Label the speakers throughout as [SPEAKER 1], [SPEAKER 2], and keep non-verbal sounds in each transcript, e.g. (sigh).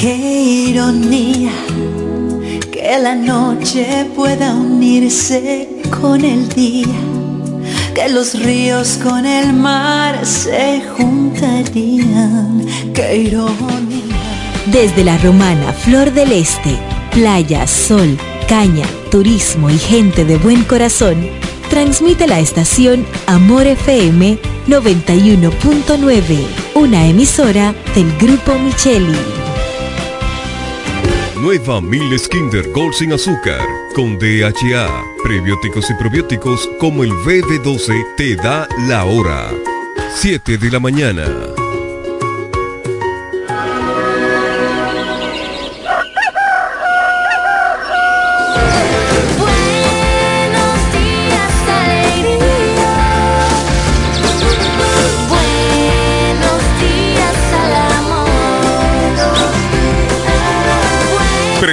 [SPEAKER 1] Qué ironía que la noche pueda unirse con el día, que los ríos con el mar se juntarían. Qué ironía.
[SPEAKER 2] Desde la romana Flor del Este, playa, sol, caña, turismo y gente de buen corazón, transmite la estación Amor FM 91.9, una emisora del Grupo Micheli.
[SPEAKER 3] Nueva Miles Kinder Gold sin azúcar con DHA, prebióticos y probióticos como el BB12 te da la hora. 7 de la mañana.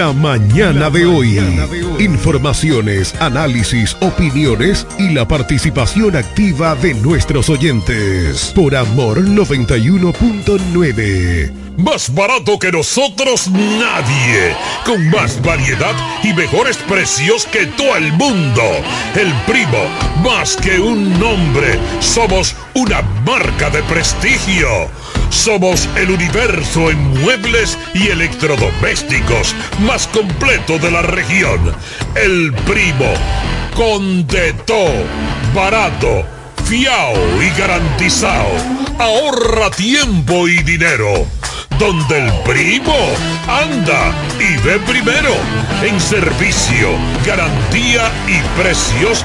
[SPEAKER 4] La mañana de hoy. Informaciones, análisis, opiniones y la participación activa de nuestros oyentes. Por Amor 91.9.
[SPEAKER 5] Más barato que nosotros nadie. Con más variedad y mejores precios que todo el mundo. El primo, más que un nombre, somos una marca de prestigio. Somos el universo en muebles y electrodomésticos más completo de la región. El primo. Con de todo. Barato. Fiao y garantizado. Ahorra tiempo y dinero donde el primo anda y ve primero. En servicio, garantía y precios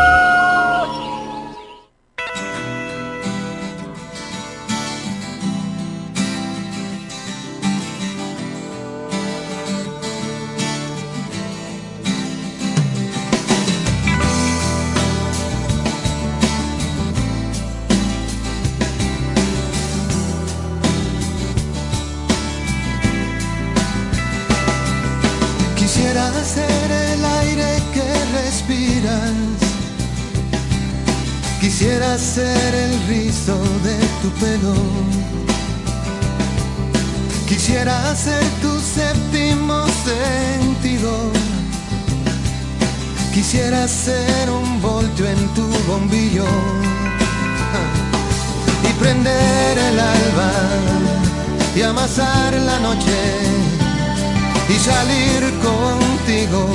[SPEAKER 6] Pelo. Quisiera ser tu séptimo sentido. Quisiera ser un voltio en tu bombillo y prender el alba y amasar la noche y salir contigo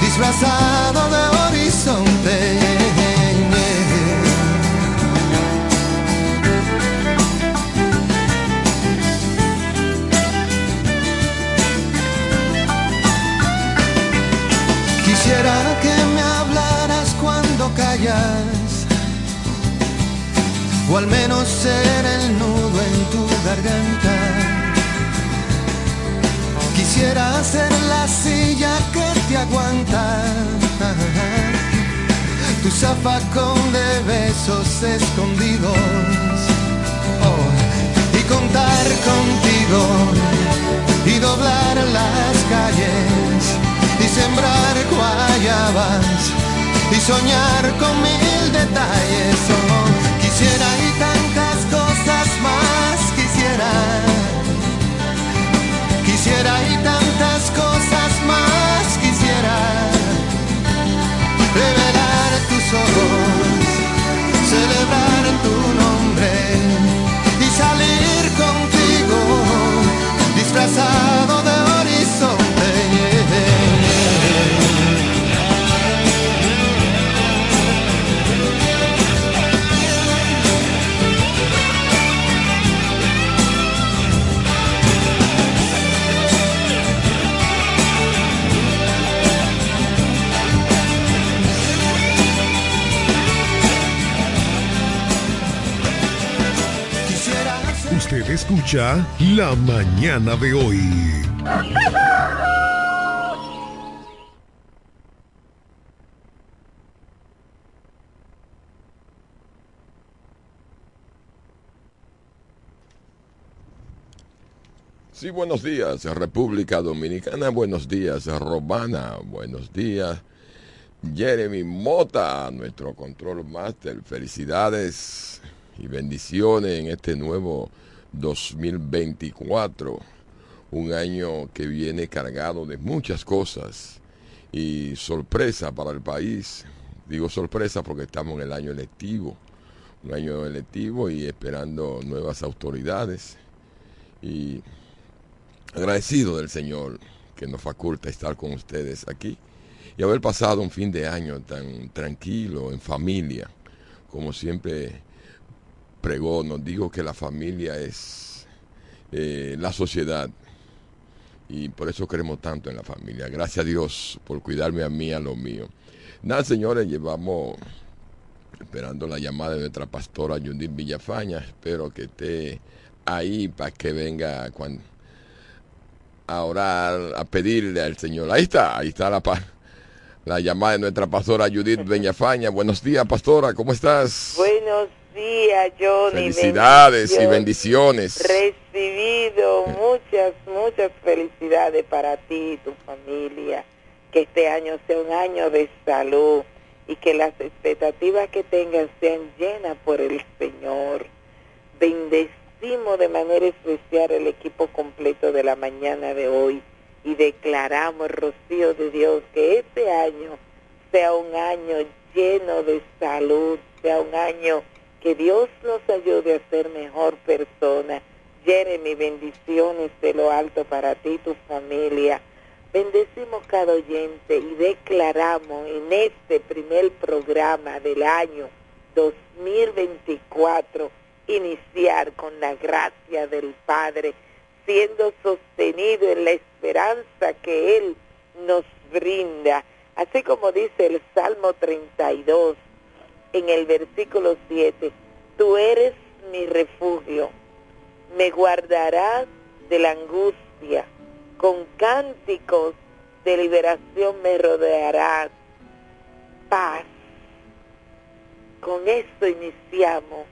[SPEAKER 6] disfrazado de horizonte. Quisiera que me hablaras cuando callas, o al menos ser el nudo en tu garganta. Quisiera ser la silla que te aguanta, tu zafacón de besos escondidos, oh, y contar contigo y doblar las calles sembrar guayabas y soñar con mil detalles. Oh, quisiera y tantas cosas más quisiera. Quisiera y tantas cosas
[SPEAKER 5] La Mañana de hoy.
[SPEAKER 7] Sí, buenos días, República Dominicana, buenos días, Romana, buenos días, Jeremy Mota, nuestro control master, felicidades y bendiciones en este nuevo 2024, un año que viene cargado de muchas cosas y sorpresa para el país. Digo sorpresa porque estamos en el año electivo, un año electivo y esperando nuevas autoridades y agradecido del Señor que nos faculta estar con ustedes aquí y haber pasado un fin de año tan tranquilo, en familia, como siempre pregono, digo que la familia es eh, la sociedad y por eso queremos tanto en la familia. Gracias a Dios por cuidarme a mí, a lo mío. Nada, señores, llevamos esperando la llamada de nuestra pastora Judith Villafaña. Espero que esté ahí para que venga a orar, a pedirle al Señor. Ahí está, ahí está la, la llamada de nuestra pastora Judith Villafaña. Buenos días, pastora, ¿cómo estás?
[SPEAKER 8] Buenos Johnny.
[SPEAKER 7] Felicidades y bendiciones.
[SPEAKER 8] Recibido muchas, muchas felicidades para ti y tu familia. Que este año sea un año de salud y que las expectativas que tengan sean llenas por el Señor. Bendecimos de manera especial el equipo completo de la mañana de hoy y declaramos, Rocío de Dios, que este año sea un año lleno de salud, sea un año que Dios nos ayude a ser mejor persona. Jeremy, bendiciones de lo alto para ti y tu familia. Bendecimos cada oyente y declaramos en este primer programa del año 2024 iniciar con la gracia del Padre, siendo sostenido en la esperanza que Él nos brinda. Así como dice el Salmo 32, en el versículo 7, tú eres mi refugio, me guardarás de la angustia, con cánticos de liberación me rodearás, paz. Con esto iniciamos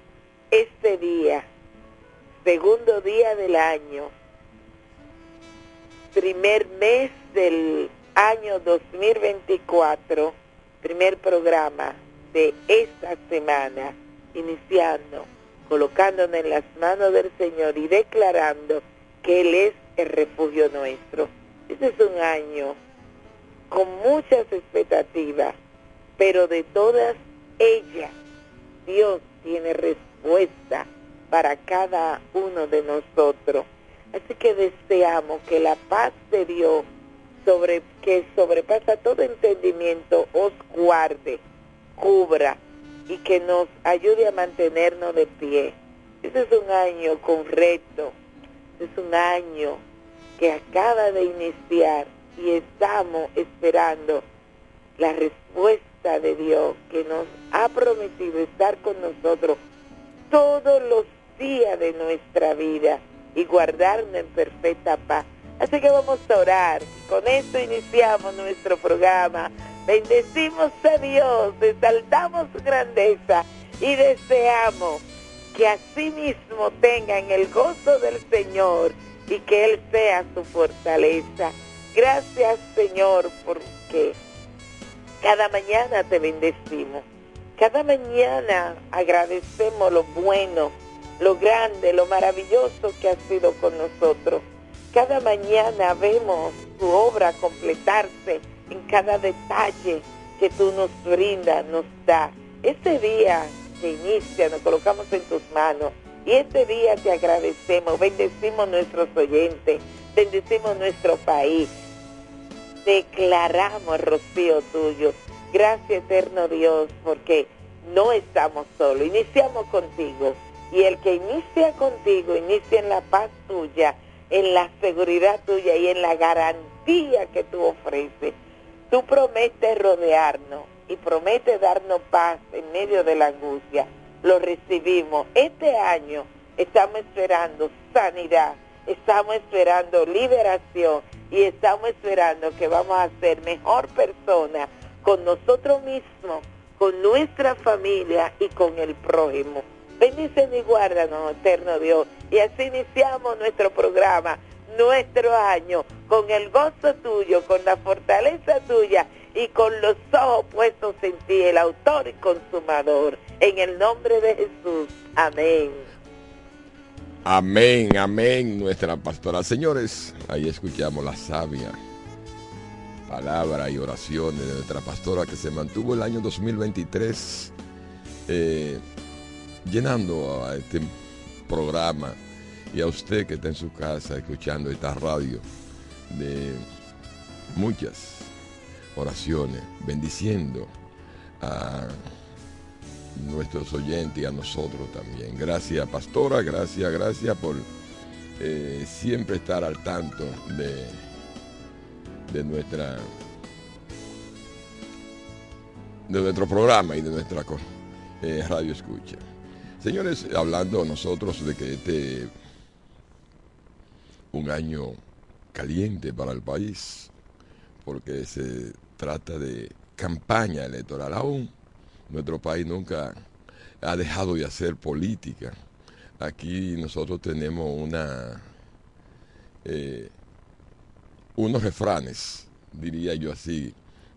[SPEAKER 8] este día, segundo día del año, primer mes del año 2024, primer programa de esta semana, iniciando, colocándonos en las manos del Señor y declarando que Él es el refugio nuestro. Este es un año con muchas expectativas, pero de todas ellas Dios tiene respuesta para cada uno de nosotros. Así que deseamos que la paz de Dios sobre, que sobrepasa todo entendimiento, os guarde, cubra y que nos ayude a mantenernos de pie. Este es un año con reto, es un año que acaba de iniciar y estamos esperando la respuesta de Dios que nos ha prometido estar con nosotros todos los días de nuestra vida y guardarnos en perfecta paz. Así que vamos a orar. Con esto iniciamos nuestro programa. Bendecimos a Dios, exaltamos su grandeza y deseamos que así mismo tengan el gozo del Señor y que Él sea su fortaleza. Gracias Señor porque cada mañana te bendecimos. Cada mañana agradecemos lo bueno, lo grande, lo maravilloso que ha sido con nosotros. Cada mañana vemos tu obra completarse en cada detalle que tú nos brindas, nos da. Este día que inicia, nos colocamos en tus manos y este día te agradecemos, bendecimos nuestros oyentes, bendecimos nuestro país. Declaramos rocío tuyo. Gracias eterno Dios, porque no estamos solos, iniciamos contigo. Y el que inicia contigo, inicia en la paz tuya, en la seguridad tuya y en la garantía que tú ofreces. Tú prometes rodearnos y prometes darnos paz en medio de la angustia. Lo recibimos. Este año estamos esperando sanidad, estamos esperando liberación y estamos esperando que vamos a ser mejor persona con nosotros mismos, con nuestra familia y con el prójimo. Bendice y guárdanos, eterno Dios. Y así iniciamos nuestro programa, nuestro año, con el gozo tuyo, con la fortaleza tuya y con los ojos puestos en ti, el autor y consumador. En el nombre de Jesús. Amén.
[SPEAKER 7] Amén, amén, nuestra pastora. Señores, ahí escuchamos la sabia palabra y oraciones de nuestra pastora que se mantuvo el año 2023 eh, llenando a este programa y a usted que está en su casa escuchando esta radio de muchas oraciones, bendiciendo a nuestros oyentes y a nosotros también. Gracias, pastora, gracias, gracias por eh, siempre estar al tanto de, de nuestra de nuestro programa y de nuestra eh, radio escucha. Señores, hablando nosotros de que este un año caliente para el país, porque se trata de campaña electoral aún. Nuestro país nunca ha dejado de hacer política. Aquí nosotros tenemos una eh, unos refranes, diría yo así,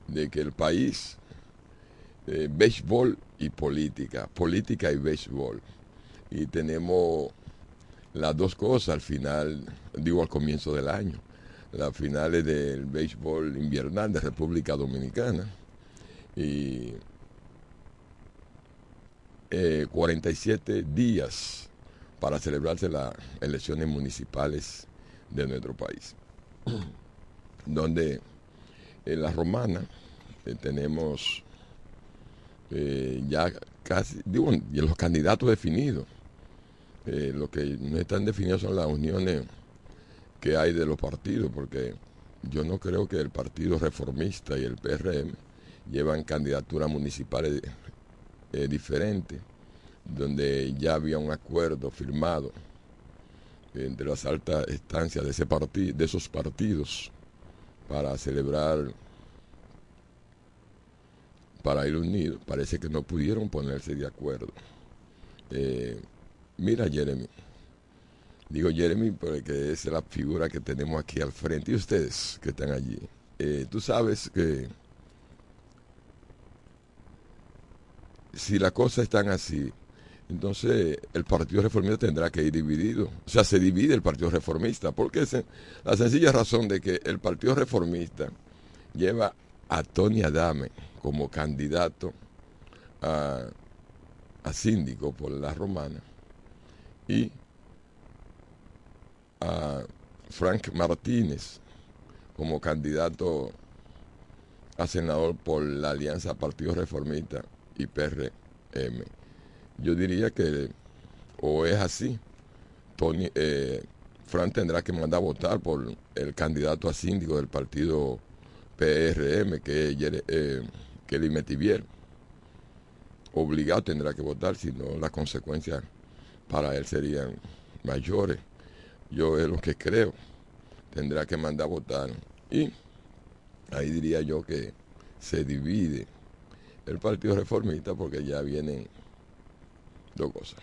[SPEAKER 7] de que el país, eh, béisbol y política, política y béisbol. Y tenemos las dos cosas al final, digo al comienzo del año, las finales del béisbol invernal de República Dominicana y 47 eh, días para celebrarse las elecciones municipales de nuestro país, (clears throat) donde en la romana eh, tenemos eh, ya casi, digo, los candidatos definidos. Eh, lo que no están definidos son las uniones que hay de los partidos, porque yo no creo que el Partido Reformista y el PRM llevan candidaturas municipales eh, diferentes, donde ya había un acuerdo firmado entre las altas estancias de, ese de esos partidos para celebrar para ir unidos, parece que no pudieron ponerse de acuerdo. Eh, mira, Jeremy. Digo Jeremy porque es la figura que tenemos aquí al frente. Y ustedes que están allí. Eh, tú sabes que si las cosas están así, entonces el Partido Reformista tendrá que ir dividido. O sea, se divide el Partido Reformista. Porque es la sencilla razón de que el Partido Reformista lleva a Tony Adame como candidato a, síndico por la romana y a Frank Martínez como candidato a senador por la alianza Partido Reformista y PRM. Yo diría que o es así, Tony, eh, Fran tendrá que mandar a votar por el candidato a síndico del partido PRM, que es eh, Kelly Metivier. Obligado tendrá que votar, si no las consecuencias para él serían mayores. Yo es lo que creo. Tendrá que mandar a votar. Y ahí diría yo que se divide el Partido Reformista porque ya vienen dos cosas.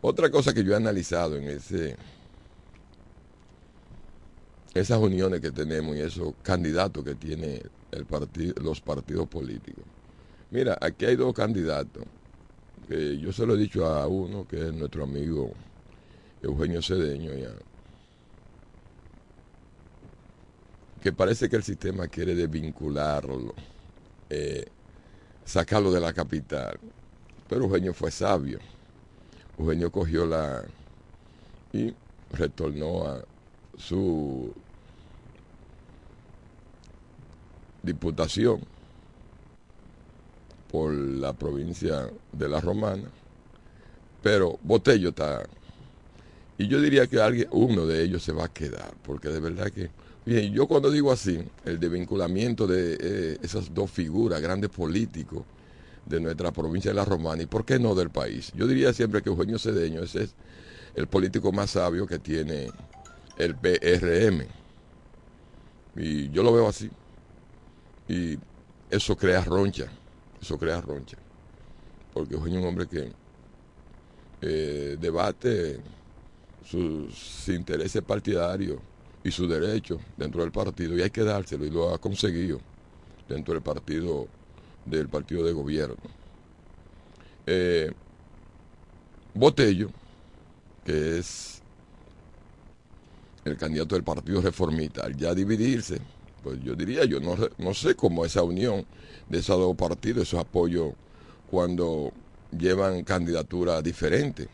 [SPEAKER 7] Otra cosa que yo he analizado en ese esas uniones que tenemos y esos candidatos que tiene los partidos políticos. Mira, aquí hay dos candidatos. Yo se lo he dicho a uno, que es nuestro amigo Eugenio Cedeño, ya, que parece que el sistema quiere desvincularlo, eh, sacarlo de la capital. Pero Eugenio fue sabio. Eugenio cogió la y retornó a su diputación por la provincia de La Romana, pero Botello está... Y yo diría que alguien, uno de ellos se va a quedar, porque de verdad que... Bien, yo cuando digo así, el desvinculamiento de eh, esas dos figuras, grandes políticos de nuestra provincia de La Romana, y por qué no del país. Yo diría siempre que Eugenio Cedeño ese es el político más sabio que tiene el PRM. Y yo lo veo así. Y eso crea roncha, eso crea roncha. Porque es un hombre que eh, debate sus intereses partidarios y sus derechos dentro del partido y hay que dárselo y lo ha conseguido dentro del partido del partido de gobierno. Eh, Botello, que es el candidato del Partido Reformista, al ya dividirse, pues yo diría, yo no, no sé cómo esa unión de esos dos partidos, esos apoyos cuando llevan candidatura diferente.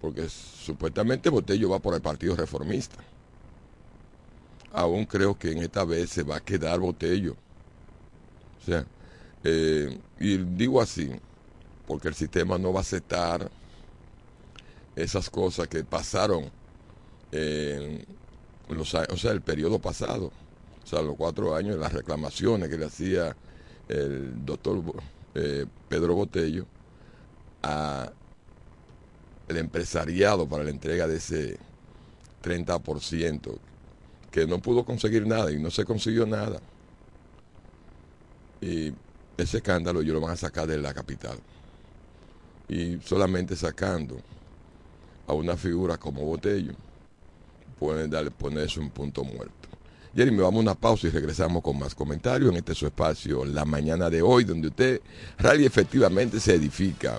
[SPEAKER 7] Porque supuestamente Botello va por el Partido Reformista. Aún creo que en esta vez se va a quedar Botello. O sea, eh, y digo así, porque el sistema no va a aceptar esas cosas que pasaron en los, o sea, el periodo pasado, o sea, los cuatro años, las reclamaciones que le hacía el doctor eh, Pedro Botello a el empresariado para la entrega de ese 30%, que no pudo conseguir nada y no se consiguió nada. Y ese escándalo ellos lo van a sacar de la capital. Y solamente sacando a una figura como Botello, pueden darle, ponerse un punto muerto. Jeremy, vamos a una pausa y regresamos con más comentarios en este su espacio, la mañana de hoy, donde usted radio efectivamente se edifica.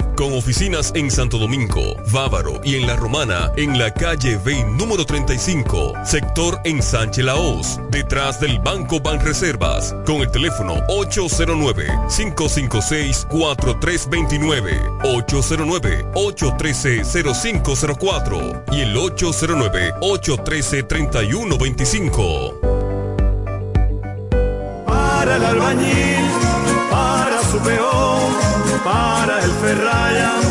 [SPEAKER 3] con oficinas en Santo Domingo, Bávaro y en La Romana, en la calle B número 35, sector en Sánchez Laos, detrás del Banco Banreservas, con el teléfono 809-556-4329, 809-813-0504 y el 809-813-3125.
[SPEAKER 6] Para el albañil, para su peón para el Ferraya.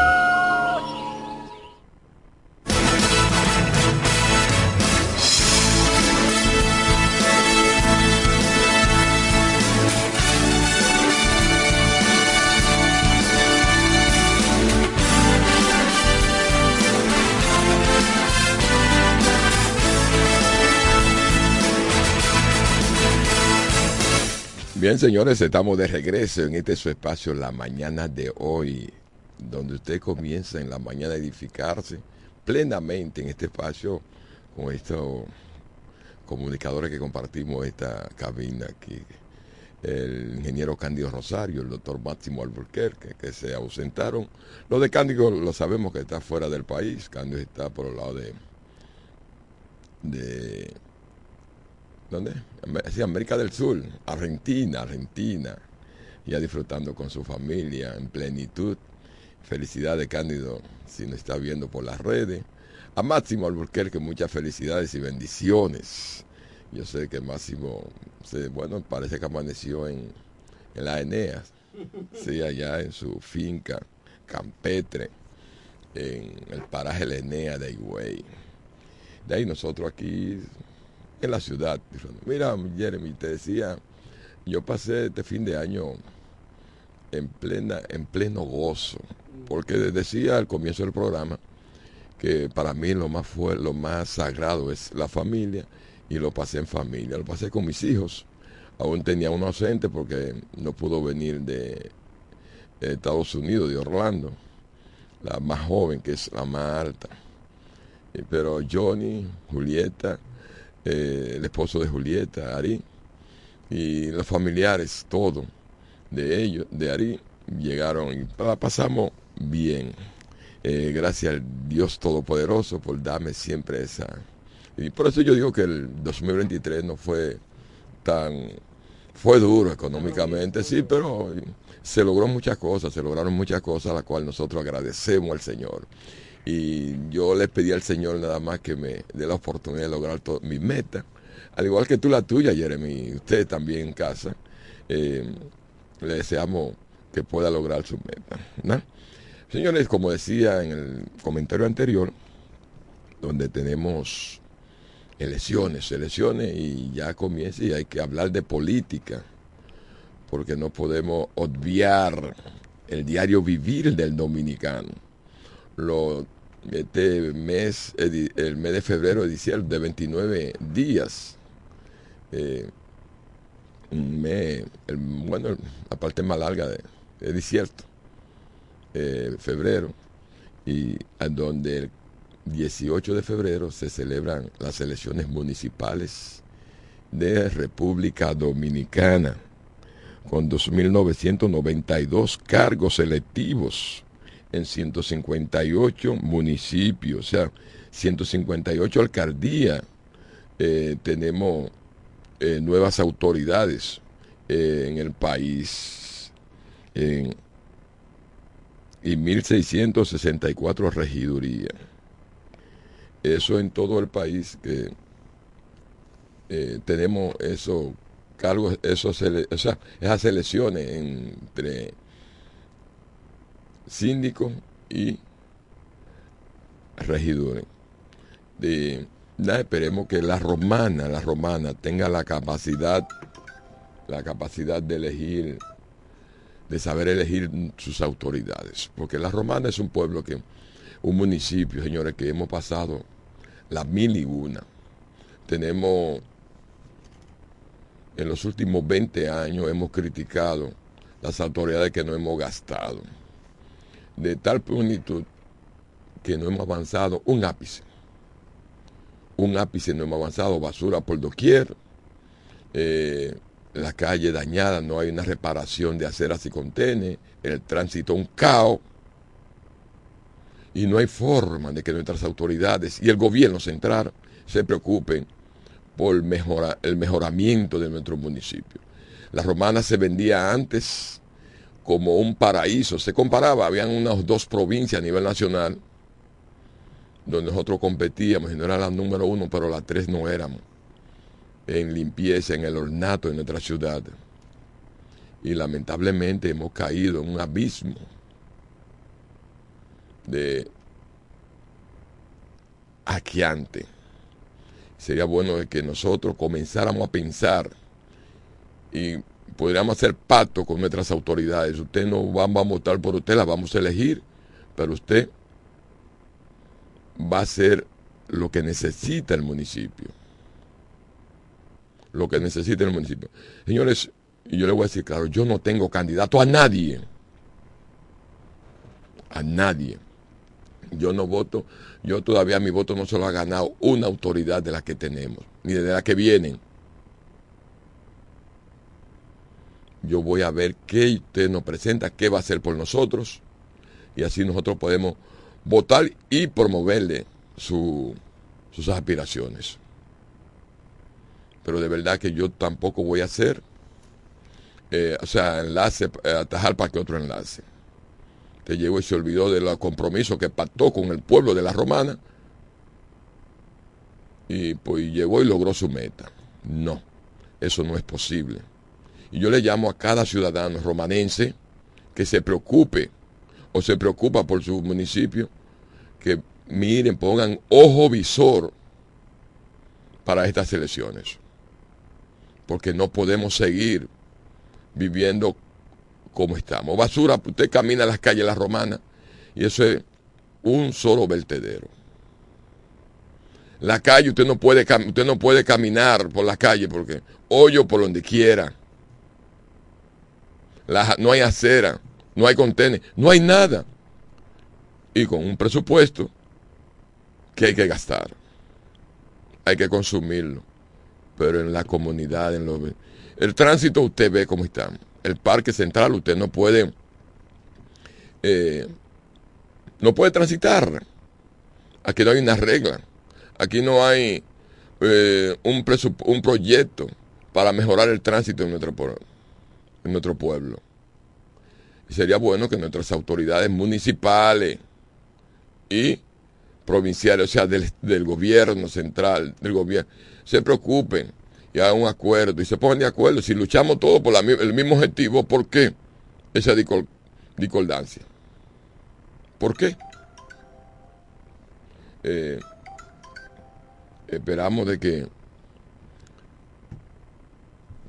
[SPEAKER 7] Bien, señores, estamos de regreso en este su espacio La Mañana de hoy, donde usted comienza en la mañana a edificarse plenamente en este espacio con estos comunicadores que compartimos esta cabina aquí. El ingeniero Cándido Rosario, el doctor Máximo Alburquerque, que se ausentaron. Lo de Cándido lo sabemos que está fuera del país. Cándido está por el lado de. de ¿Dónde? Sí, América del Sur, Argentina, Argentina. Ya disfrutando con su familia en plenitud. Felicidades, Cándido, si nos está viendo por las redes. A Máximo Alburquerque, muchas felicidades y bendiciones. Yo sé que Máximo, bueno, parece que amaneció en, en la Eneas. Sí, allá en su finca, Campetre, en el paraje La Enea de Higüey. De ahí nosotros aquí en la ciudad. Mira, Jeremy, te decía, yo pasé este fin de año en plena, en pleno gozo, porque decía al comienzo del programa que para mí lo más fue, lo más sagrado es la familia y lo pasé en familia, lo pasé con mis hijos. Aún tenía un ausente porque no pudo venir de Estados Unidos, de Orlando, la más joven, que es la más alta. Pero Johnny, Julieta, eh, el esposo de Julieta, Ari, y los familiares, todo de ellos, de Ari, llegaron y la pasamos bien. Eh, gracias al Dios Todopoderoso por darme siempre esa. Y por eso yo digo que el 2023 no fue tan. Fue duro económicamente, sí, pero se logró muchas cosas, se lograron muchas cosas, a las cuales nosotros agradecemos al Señor. Y yo le pedí al Señor nada más que me dé la oportunidad de lograr todas mis metas. Al igual que tú la tuya, Jeremy, usted también en casa. Eh, le deseamos que pueda lograr su meta. ¿no? Señores, como decía en el comentario anterior, donde tenemos elecciones, elecciones y ya comienza y hay que hablar de política, porque no podemos obviar el diario vivir del dominicano. Lo, este mes, el mes de febrero, diciembre, de 29 días, eh, un mes, el, bueno, la parte más larga de, de desierto, eh, febrero, y a donde el 18 de febrero se celebran las elecciones municipales de República Dominicana, con 2.992 cargos electivos en 158 municipios, o sea, 158 alcaldías. Eh, tenemos eh, nuevas autoridades eh, en el país y 1.664 regidurías. Eso en todo el país que tenemos esos cargos, esos, o esas elecciones entre síndicos y regidores. De, esperemos que la romana, la romana tenga la capacidad, la capacidad de elegir, de saber elegir sus autoridades. Porque la romana es un pueblo que, un municipio, señores, que hemos pasado las mil y una. Tenemos, en los últimos 20 años hemos criticado las autoridades que no hemos gastado de tal magnitud que no hemos avanzado un ápice. Un ápice no hemos avanzado, basura por doquier, eh, la calle dañada, no hay una reparación de aceras y contenes, el tránsito un caos, y no hay forma de que nuestras autoridades y el gobierno central se preocupen por el mejoramiento de nuestro municipio. La romana se vendía antes como un paraíso. Se comparaba, habían unas dos provincias a nivel nacional donde nosotros competíamos y no era la número uno, pero la tres no éramos. En limpieza, en el ornato de nuestra ciudad. Y lamentablemente hemos caído en un abismo de aqueante. Sería bueno que nosotros comenzáramos a pensar y podríamos hacer pacto con nuestras autoridades. Usted no va, a votar por usted, la vamos a elegir, pero usted va a hacer lo que necesita el municipio. Lo que necesita el municipio. Señores, yo le voy a decir claro, yo no tengo candidato a nadie. A nadie. Yo no voto, yo todavía mi voto no se lo ha ganado una autoridad de la que tenemos, ni de la que vienen. Yo voy a ver qué usted nos presenta, qué va a hacer por nosotros, y así nosotros podemos votar y promoverle sus aspiraciones. Pero de verdad que yo tampoco voy a hacer, eh, o sea, enlace, eh, atajar para que otro enlace. Te llegó y se olvidó del compromiso que pactó con el pueblo de la romana y pues llegó y logró su meta. No, eso no es posible. Y yo le llamo a cada ciudadano romanense que se preocupe o se preocupa por su municipio, que miren, pongan ojo visor para estas elecciones. Porque no podemos seguir viviendo como estamos. Basura, usted camina a las calles las romanas y eso es un solo vertedero. La calle usted no puede usted no puede caminar por la calle porque hoyo por donde quiera no hay acera, no hay contenedor, no hay nada. Y con un presupuesto que hay que gastar, hay que consumirlo. Pero en la comunidad, en los, el tránsito usted ve cómo está. El parque central usted no puede, eh, no puede transitar. Aquí no hay una regla. Aquí no hay eh, un, un proyecto para mejorar el tránsito en pueblo en nuestro pueblo. Sería bueno que nuestras autoridades municipales y provinciales, o sea, del, gobierno central, del gobierno, se preocupen y hagan un acuerdo y se pongan de acuerdo. Si luchamos todos por el mismo objetivo, ¿por qué esa discordancia? ¿Por qué? Eh, esperamos de que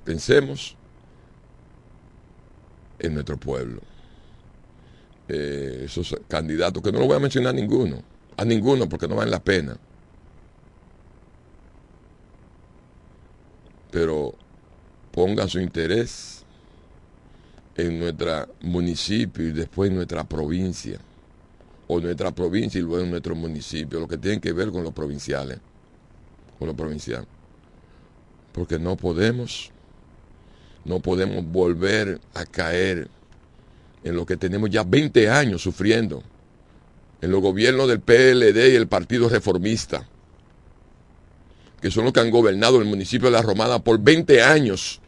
[SPEAKER 7] pensemos en nuestro pueblo. Eh, esos candidatos, que no lo voy a mencionar a ninguno, a ninguno porque no valen la pena. Pero pongan su interés en nuestro municipio y después en nuestra provincia, o nuestra provincia y luego en nuestro municipio, lo que tiene que ver con los provinciales, con los provinciales. Porque no podemos, no podemos volver a caer en lo que tenemos ya 20 años sufriendo, en los gobiernos del PLD y el Partido Reformista, que son los que han gobernado el municipio de La Romana por 20 años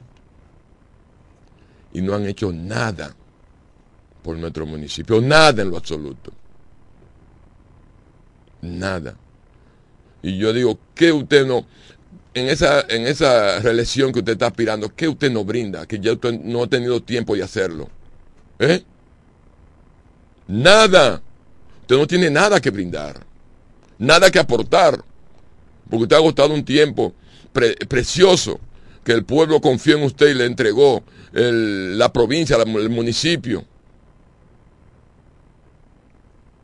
[SPEAKER 7] y no han hecho nada por nuestro municipio, nada en lo absoluto. Nada. Y yo digo, ¿qué usted no, en esa, en esa reelección que usted está aspirando, qué usted no brinda? Que ya usted no ha tenido tiempo de hacerlo. ¿Eh? Nada. Usted no tiene nada que brindar. Nada que aportar. Porque usted ha agotado un tiempo pre- precioso que el pueblo confió en usted y le entregó la provincia, el municipio.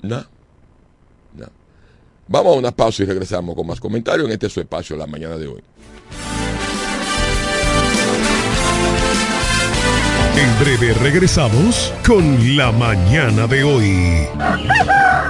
[SPEAKER 7] Nada. Vamos a una pausa y regresamos con más comentarios en este su espacio la mañana de hoy.
[SPEAKER 9] En breve regresamos con la mañana de hoy. (laughs)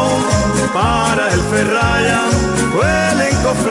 [SPEAKER 6] para el ferraya, huelen cofre.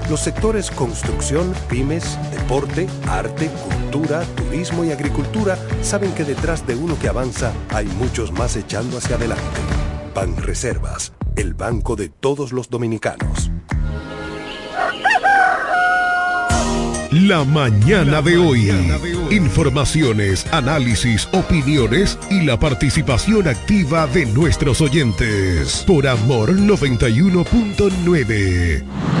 [SPEAKER 4] Los sectores construcción, pymes, deporte, arte, cultura, turismo y agricultura saben que detrás de uno que avanza hay muchos más echando hacia adelante. Banreservas, el banco de todos los dominicanos.
[SPEAKER 9] La mañana de hoy. Informaciones, análisis, opiniones y la participación activa de nuestros oyentes. Por Amor 91.9.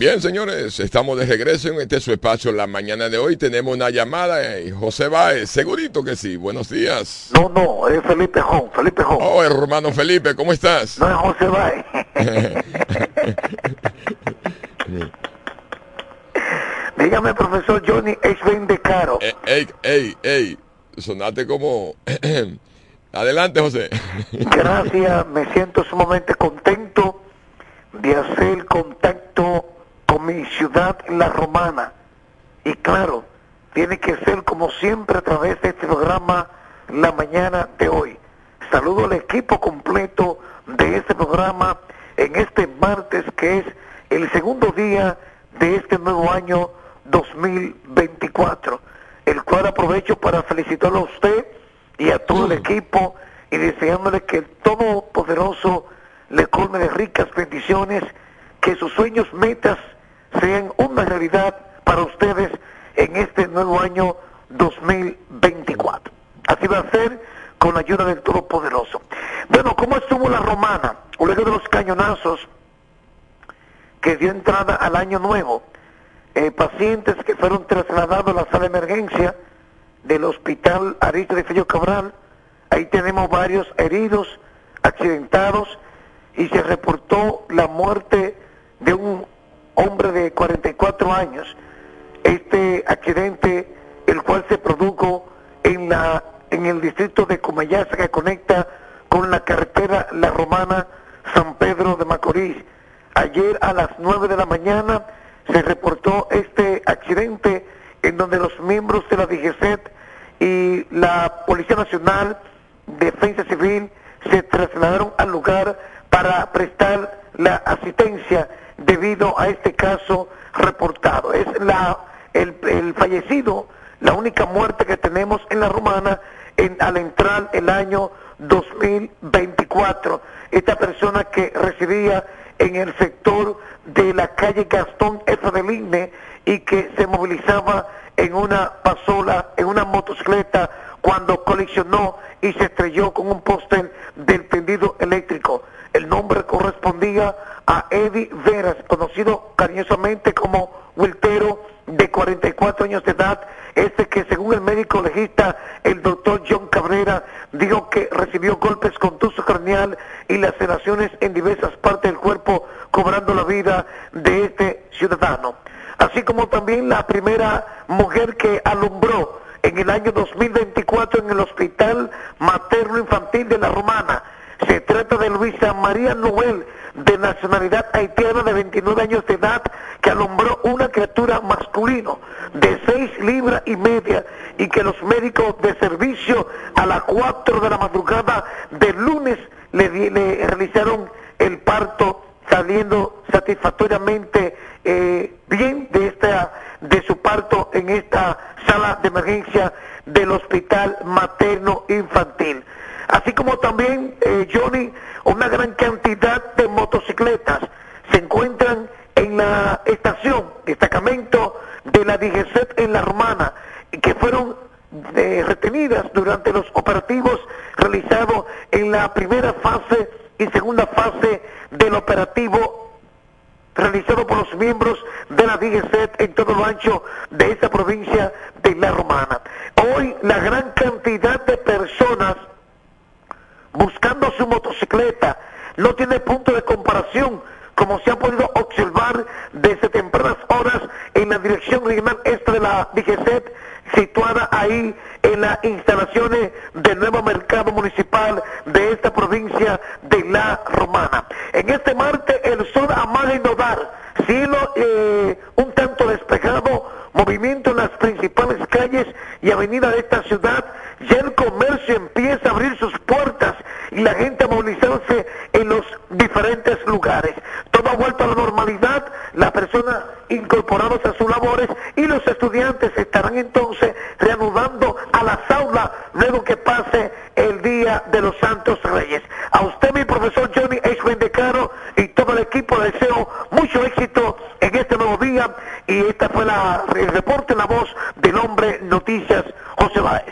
[SPEAKER 7] Bien, señores, estamos de regreso en este su espacio la mañana de hoy. Tenemos una llamada, eh, José Báez, segurito que sí. Buenos días.
[SPEAKER 10] No, no, es Felipe Jón, Felipe Jón.
[SPEAKER 7] Oh, hermano Felipe, ¿cómo estás?
[SPEAKER 10] No es José Báez. (laughs) Dígame, profesor Johnny, es de caro.
[SPEAKER 7] Eh, ey, ey, ey, sonate como... (clears throat) Adelante, José.
[SPEAKER 10] Gracias, me siento sumamente contento de hacer contacto con mi ciudad, la romana. Y claro, tiene que ser como siempre a través de este programa la mañana de hoy. Saludo al equipo completo de este programa en este martes que es el segundo día de este nuevo año 2024, el cual aprovecho para felicitarlo a usted y a todo el equipo y deseándole que el Todopoderoso le colme de ricas bendiciones, que sus sueños, metas sean una realidad para ustedes en este nuevo año 2024. Así va a ser con la ayuda del Todopoderoso. Bueno, ¿cómo estuvo la romana? Luego de los cañonazos que dio entrada al año nuevo, eh, pacientes que fueron trasladados a la sala de emergencia del hospital de Fello Cabral, ahí tenemos varios heridos, accidentados, y se reportó la muerte de un hombre de 44 años. Este accidente, el cual se produjo en la en el distrito de Comayasa que conecta con la carretera La Romana San Pedro de Macorís. Ayer a las 9 de la mañana se reportó este accidente en donde los miembros de la DGCET y la Policía Nacional, Defensa Civil, se trasladaron al lugar para prestar la asistencia debido a este caso reportado. Es la, el, el fallecido, la única muerte que tenemos en la romana en, al entrar el año 2024. Esta persona que residía en el sector de la calle Gastón F. del Igne y que se movilizaba en una pasola, en una motocicleta, cuando colisionó y se estrelló con un póster del tendido eléctrico. El nombre correspondía a Eddie Veras, conocido cariñosamente como Wiltero, de 44 años de edad, este que según el médico legista, el doctor John Cabrera, dijo que recibió golpes con tuzo craneal y laceraciones en diversas partes del cuerpo, cobrando la vida de este ciudadano. Así como también la primera mujer que alumbró en el año 2024 en el Hospital Materno Infantil de la Romana. Se trata de Luisa María Noel, de nacionalidad haitiana de 29 años de edad, que alumbró una criatura masculino de 6 libras y media y que los médicos de servicio a las 4 de la madrugada del lunes le, realizaron el parto saliendo satisfactoriamente eh, bien de esta de su parto en esta sala de emergencia del hospital materno infantil así como también eh, Johnny una gran cantidad de motocicletas se encuentran en la estación destacamento de la DGCET en la Romana que fueron eh, retenidas durante los operativos realizados en la primera fase y segunda fase del operativo realizado por los miembros de la DGCET en todo lo ancho de esta provincia de La Romana. Hoy la gran cantidad de personas buscando su motocicleta no tiene punto de comparación como se ha podido observar desde tempranas horas en la dirección regional este de la DGCET, situada ahí en las instalaciones del nuevo mercado municipal de esta provincia de La Romana. En este martes el sol amaga y nodar, cielo eh, un tanto despejado, movimiento en las principales calles y avenidas de esta ciudad, ya el comercio empieza a abrir sus puertas y la gente a movilizarse en los diferentes lugares. Todo ha vuelto a la normalidad, las personas incorporadas a sus labores y los estudiantes estarán entonces reanudando a las aulas luego que pase el Día de los Santos Reyes. A usted, mi profesor Johnny H. Bendecaro y todo el equipo, le deseo mucho éxito en este nuevo día y esta fue el reporte, la voz del hombre Noticias, José Báez.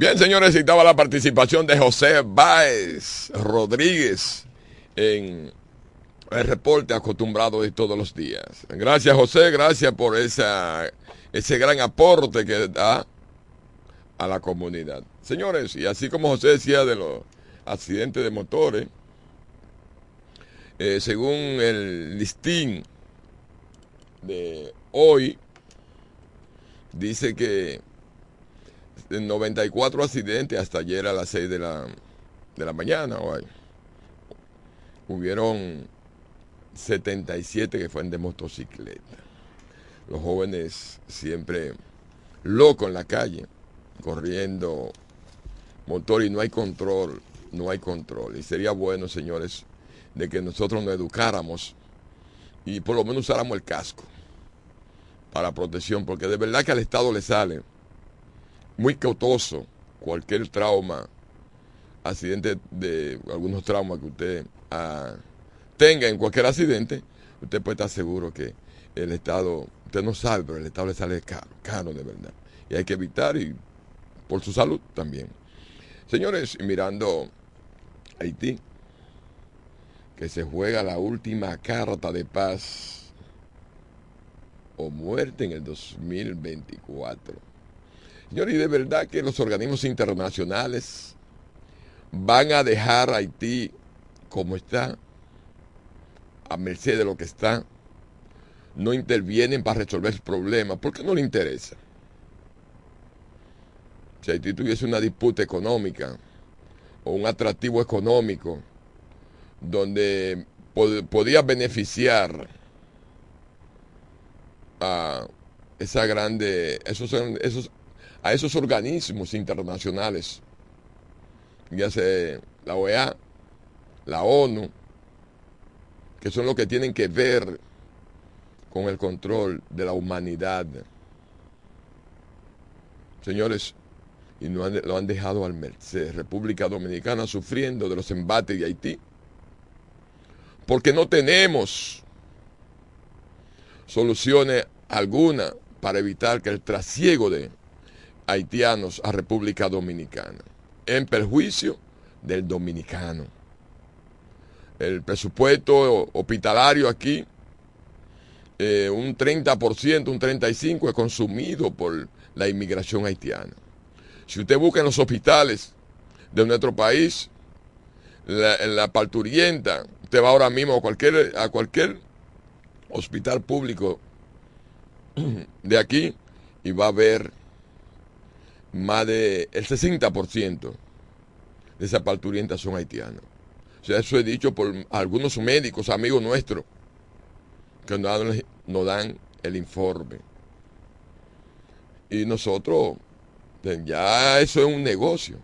[SPEAKER 7] Bien, señores, estaba la participación de José Báez Rodríguez en el reporte acostumbrado de todos los días. Gracias, José, gracias por esa, ese gran aporte que da a la comunidad. Señores, y así como José decía de los accidentes de motores, eh, según el listín de hoy, dice que 94 accidentes hasta ayer a las 6 de la, de la mañana. Hoy. Hubieron 77 que fueron de motocicleta. Los jóvenes siempre locos en la calle, corriendo motor y no hay control, no hay control. Y sería bueno, señores, de que nosotros nos educáramos y por lo menos usáramos el casco para protección, porque de verdad que al Estado le sale muy cautoso cualquier trauma, accidente de algunos traumas que usted ah, tenga en cualquier accidente, usted puede estar seguro que el Estado, usted no sabe, pero el Estado le sale caro, caro de verdad. Y hay que evitar y por su salud también. Señores, mirando Haití, que se juega la última carta de paz o muerte en el 2024 Señores, y de verdad que los organismos internacionales van a dejar a Haití como está, a merced de lo que está, no intervienen para resolver el problema, porque no le interesa. Si Haití tuviese una disputa económica o un atractivo económico donde podía beneficiar a esa grande, esos, esos a esos organismos internacionales, ya sea la OEA, la ONU, que son los que tienen que ver con el control de la humanidad. Señores, y no lo han dejado al merced. República Dominicana sufriendo de los embates de Haití. Porque no tenemos soluciones alguna para evitar que el trasiego de haitianos a República Dominicana, en perjuicio del dominicano. El presupuesto hospitalario aquí, eh, un 30%, un 35% es consumido por la inmigración haitiana. Si usted busca en los hospitales de nuestro país, en la parturienta, usted va ahora mismo a cualquier, a cualquier hospital público de aquí y va a ver más del 60% de esas parturientas son haitianas. O sea, eso he dicho por algunos médicos, amigos nuestros, que nos dan, el informe. Y nosotros, ya eso es un negocio.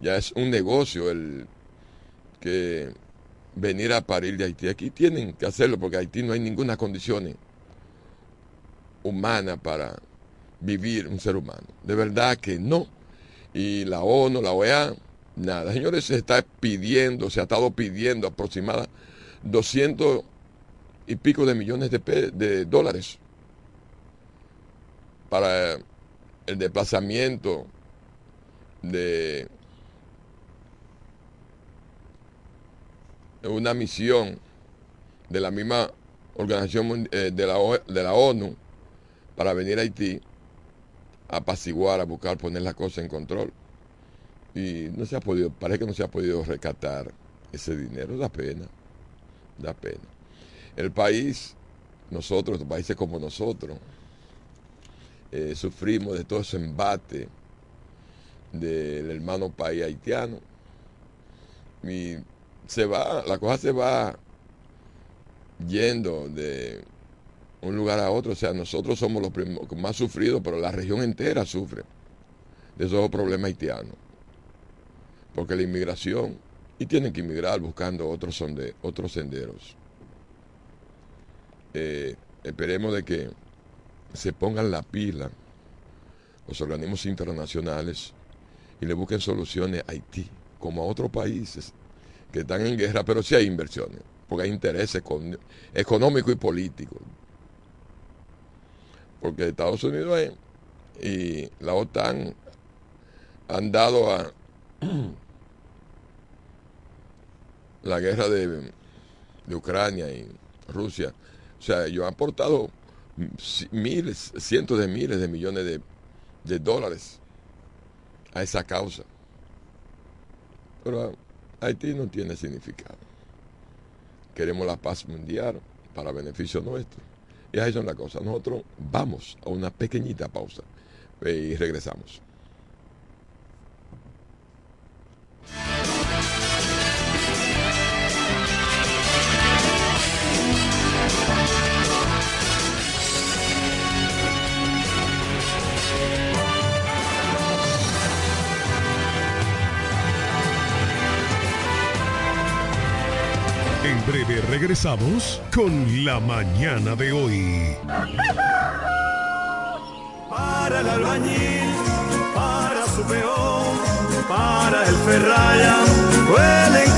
[SPEAKER 7] Ya es un negocio el que venir a parir de Haití. Aquí tienen que hacerlo porque Haití no hay ninguna condición humana para vivir un ser humano. De verdad que no. Y la ONU, la OEA, nada. Señores, se está pidiendo, se ha estado pidiendo aproximadamente 200 y pico de millones de, de dólares para el desplazamiento de una misión de la misma organización eh, de, la, de la ONU para venir a Haití apaciguar, a buscar poner las cosas en control. Y no se ha podido, parece que no se ha podido rescatar ese dinero, da pena, da pena. El país, nosotros, países como nosotros, eh, sufrimos de todo ese embate del hermano país haitiano. Y se va, la cosa se va yendo de un lugar a otro. O sea, nosotros somos los más sufridos, pero la región entera sufre de esos problemas haitianos. Porque la inmigración, y tienen que inmigrar buscando otros, otros senderos. Eh, esperemos de que se pongan la pila los organismos internacionales y le busquen soluciones a Haití, como a otros países que están en guerra, pero sí hay inversiones, porque hay intereses económicos y políticos. Porque Estados Unidos y la OTAN han dado a (clears throat) la guerra de, Ucrania y Rusia. O sea, ellos han aportado miles, cientos de miles de millones de dólares a esa causa. Pero Haití no tiene significado. Queremos la paz mundial para beneficio nuestro. Y ahí son las cosas. Nosotros vamos a una pequeñita pausa y regresamos.
[SPEAKER 9] Breve regresamos con la mañana de hoy.
[SPEAKER 6] Para el albañil, para su peón, para el ferraya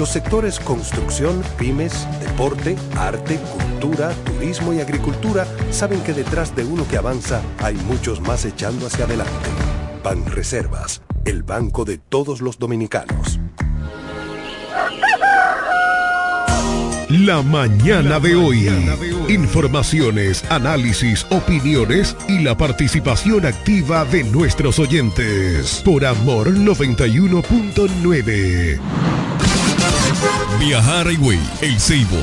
[SPEAKER 4] Los sectores construcción, pymes, deporte, arte, cultura, turismo y agricultura saben que detrás de uno que avanza hay muchos más echando hacia adelante. Ban Reservas, el banco de todos los dominicanos.
[SPEAKER 9] La mañana de hoy. Informaciones, análisis, opiniones y la participación activa de nuestros oyentes. Por Amor 91.9.
[SPEAKER 3] Viajar Higüey, El Ceibo,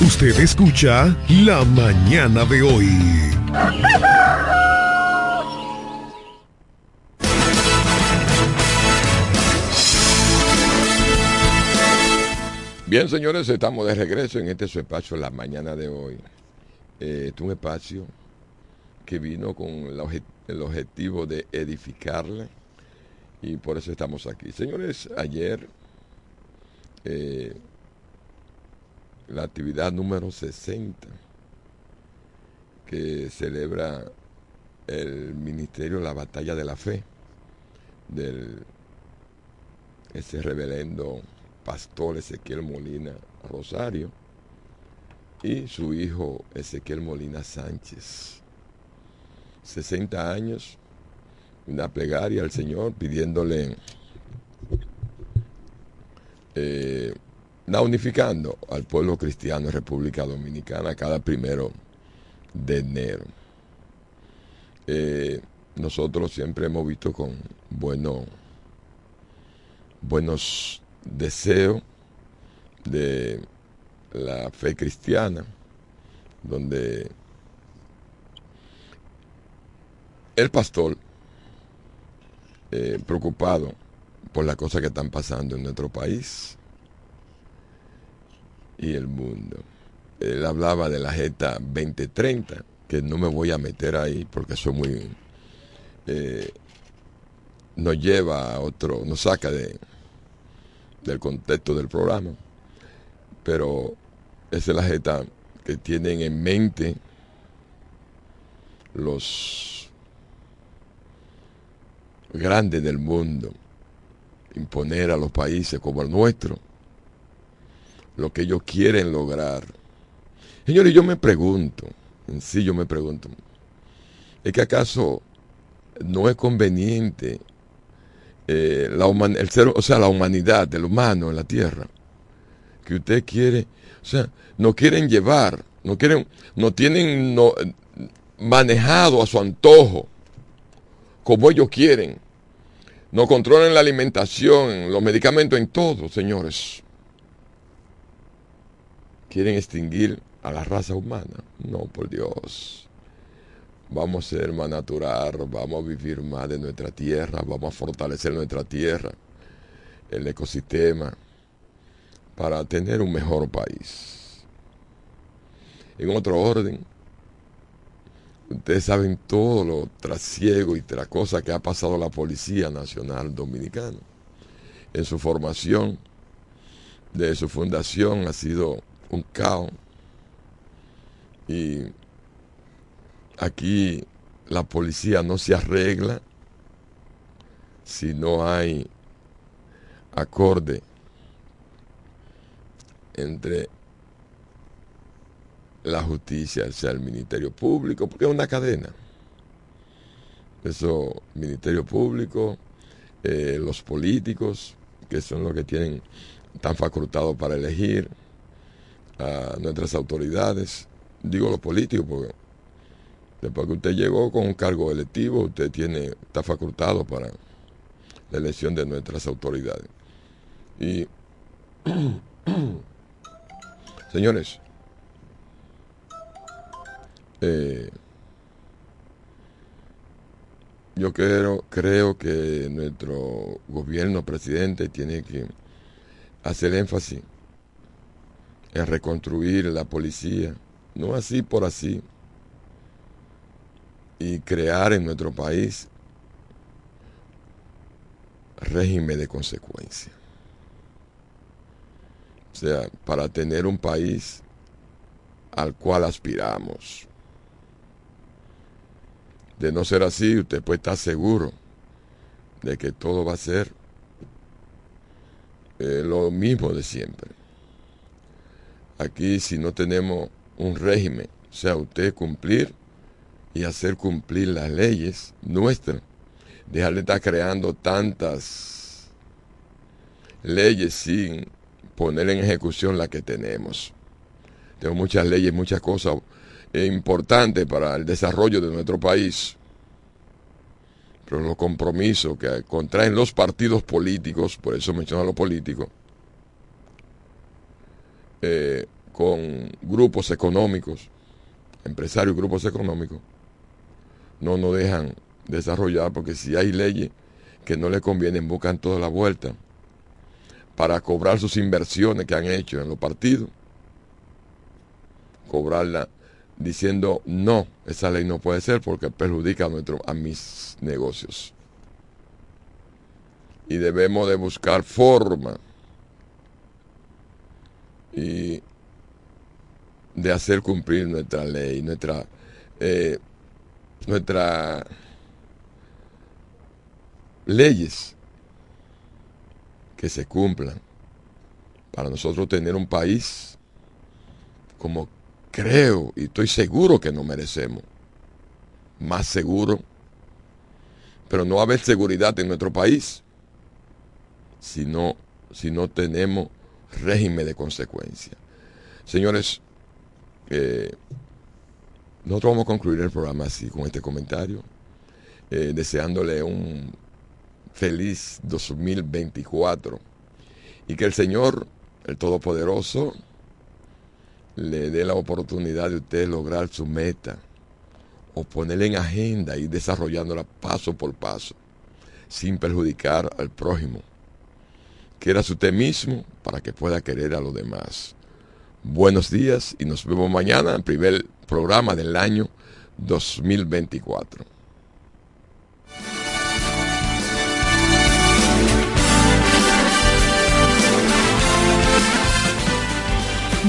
[SPEAKER 9] Usted escucha La Mañana de hoy.
[SPEAKER 7] Bien, señores, estamos de regreso en este espacio La Mañana de hoy. Eh, este es un espacio que vino con el objetivo de edificarle y por eso estamos aquí. Señores, ayer eh, la actividad número 60 que celebra el Ministerio la Batalla de la Fe del ese reverendo pastor Ezequiel Molina Rosario y su hijo Ezequiel Molina Sánchez. 60 años, una plegaria al Señor pidiéndole eh, unificando al pueblo cristiano en República Dominicana cada primero de enero. Eh, nosotros siempre hemos visto con bueno, buenos deseos de la fe cristiana, donde el pastor, eh, preocupado por las cosas que están pasando en nuestro país y el mundo. Él hablaba de la Jeta 2030, que no me voy a meter ahí porque es muy... eh, nos lleva a otro, nos saca de, del contexto del programa, pero esa es la Jeta que tienen en mente los grandes del mundo, imponer a los países como el nuestro lo que ellos quieren lograr. Señores, yo me pregunto, en sí yo me pregunto, ¿es que acaso no es conveniente eh, la human- el ser, o sea, la humanidad, el humano en la tierra, que usted quiere, o sea, no quieren llevar, no quieren, no tienen no, manejado a su antojo, como ellos quieren. No controlan la alimentación, los medicamentos, en todo, señores. Quieren extinguir a la raza humana. No, por Dios. Vamos a ser más natural, vamos a vivir más de nuestra tierra, vamos a fortalecer nuestra tierra, el ecosistema, para tener un mejor país. En otro orden, ustedes saben todo lo trasiego y tras cosas que ha pasado la Policía Nacional Dominicana. En su formación, de su fundación, ha sido un caos. Y aquí la policía no se arregla si no hay acorde entre la justicia, sea, el Ministerio Público, porque es una cadena. Eso, Ministerio Público, eh, los políticos, que son los que tienen, están facultados para elegir a nuestras autoridades. Digo los políticos porque después que usted llegó con un cargo electivo, usted tiene, está facultado para la elección de nuestras autoridades. Y, (clears throat) señores, eh, yo creo, creo que nuestro gobierno, presidente, tiene que hacer énfasis en reconstruir la policía, no así por así, y crear en nuestro país régimen de consecuencia. O sea, para tener un país al cual aspiramos. De no ser así, usted puede estar seguro de que todo va a ser eh, lo mismo de siempre. Aquí si no tenemos un régimen, o sea, usted cumplir y hacer cumplir las leyes nuestras, dejar de estar creando tantas leyes sin poner en ejecución las que tenemos. Tenemos muchas leyes, muchas cosas importantes para el desarrollo de nuestro país. Pero los compromisos que contraen los partidos políticos, por eso menciono a los políticos, eh, con grupos económicos, empresarios, grupos económicos, no nos dejan desarrollar porque si hay leyes que no le convienen, buscan toda la vuelta para cobrar sus inversiones que han hecho en los partidos, cobrarla diciendo no, esa ley no puede ser porque perjudica a, nuestro, a mis negocios. Y debemos de buscar forma y de hacer cumplir nuestra ley, nuestra, eh, nuestra leyes que se cumplan para nosotros tener un país como creo y estoy seguro que no merecemos. Más seguro. Pero no va a haber seguridad en nuestro país si no, si no tenemos régimen de consecuencia. Señores, eh, nosotros vamos a concluir el programa así, con este comentario, eh, deseándole un feliz 2024 y que el Señor, el Todopoderoso, le dé la oportunidad de usted lograr su meta o ponerla en agenda y desarrollándola paso por paso, sin perjudicar al prójimo. Quieras usted mismo para que pueda querer a los demás. Buenos días y nos vemos mañana en el primer programa del año 2024.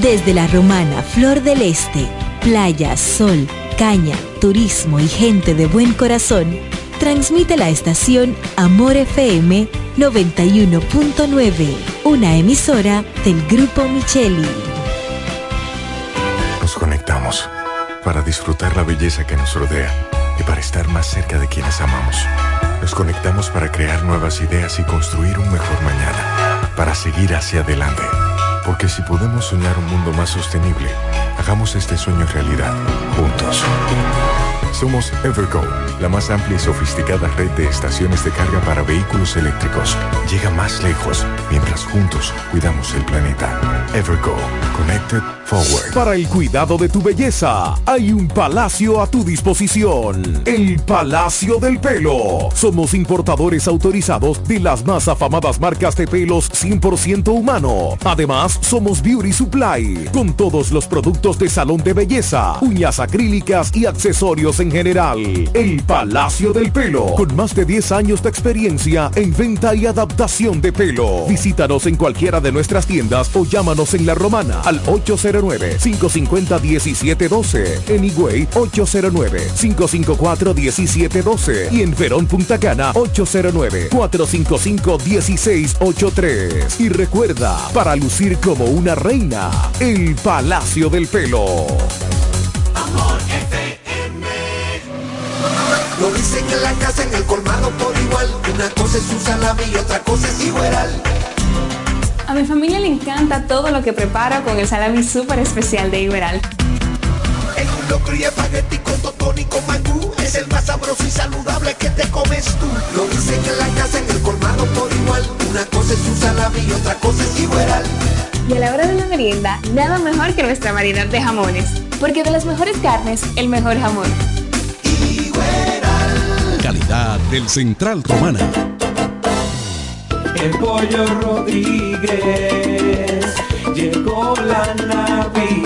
[SPEAKER 11] Desde la romana Flor del Este, playa, sol, caña, turismo y gente de buen corazón, transmite la estación Amor FM 91.9, una emisora del Grupo Micheli.
[SPEAKER 12] Nos conectamos para disfrutar la belleza que nos rodea y para estar más cerca de quienes amamos. Nos conectamos para crear nuevas ideas y construir un mejor mañana, para seguir hacia adelante porque si podemos soñar un mundo más sostenible, hagamos este sueño realidad, juntos. Somos Evergo, la más amplia y sofisticada red de estaciones de carga para vehículos eléctricos. Llega más lejos mientras juntos cuidamos el planeta. Evergo, Connected Forward.
[SPEAKER 13] Para el cuidado de tu belleza, hay un palacio a tu disposición. El Palacio del Pelo. Somos importadores autorizados de las más afamadas marcas de pelos 100% humano. Además, somos Beauty Supply, con todos los productos de salón de belleza, uñas acrílicas y accesorios en general. El Palacio del Pelo, con más de 10 años de experiencia en venta y adaptación de pelo. Visítanos en cualquiera de nuestras tiendas o llámanos en La Romana al 809-550-1712, en Higüey 809-554-1712 y en Verón Punta Cana 809-455-1683. Y recuerda, para lucir como una reina, el Palacio del Pelo.
[SPEAKER 14] Amor FM. Lo dicen en la casa, en el colmado por igual. Una cosa es un salami y otra cosa es igual.
[SPEAKER 15] A mi familia le encanta todo lo que preparo con el salami súper especial de Iberal.
[SPEAKER 14] En un locro y espagueti con totón y con mangú Es el más sabroso y saludable que te comes tú Lo dicen en la casa, en el colmado por igual Una cosa es un salami y otra cosa es igual
[SPEAKER 15] Y a la hora de la merienda, nada mejor que nuestra variedad de jamones. Porque de las mejores carnes, el mejor jamón.
[SPEAKER 16] Calidad del Central Romana.
[SPEAKER 17] El pollo Rodríguez llegó la Navidad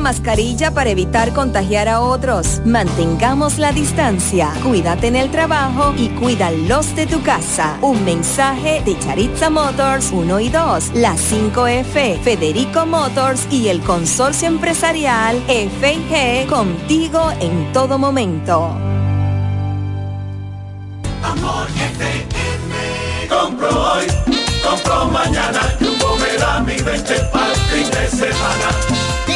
[SPEAKER 2] mascarilla para evitar contagiar a otros. Mantengamos la distancia. Cuídate en el trabajo y cuídalos de tu casa. Un mensaje de Charitza Motors 1 y 2, la 5F, Federico Motors y el consorcio empresarial FG contigo en todo momento.
[SPEAKER 14] Amor FM. Compro hoy, compro mañana. Jumbo me mi 20 para fin de semana.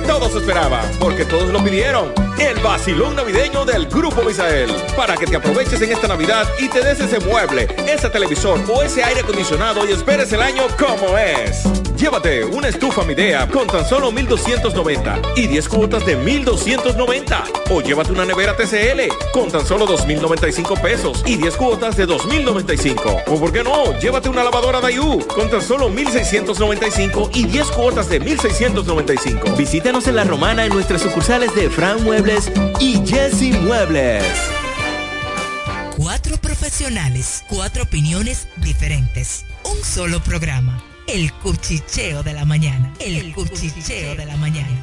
[SPEAKER 18] que todos esperaban, porque todos lo pidieron. El vacilón navideño del Grupo Misael. Para que te aproveches en esta Navidad y te des ese mueble, ese televisor o ese aire acondicionado y esperes el año como es. Llévate una estufa Midea con tan solo 1290 y 10 cuotas de 1290. O llévate una nevera TCL con tan solo 2095 pesos y 10 cuotas de 2095. O por qué no, llévate una lavadora Dayu con tan solo 1695 y 10 cuotas de 1695.
[SPEAKER 19] Visítanos en La Romana en nuestras sucursales de Fran Muebles y Jesse Muebles.
[SPEAKER 20] Cuatro profesionales, cuatro opiniones diferentes. Un solo programa. El cuchicheo de la mañana. El, cuchicheo de la mañana.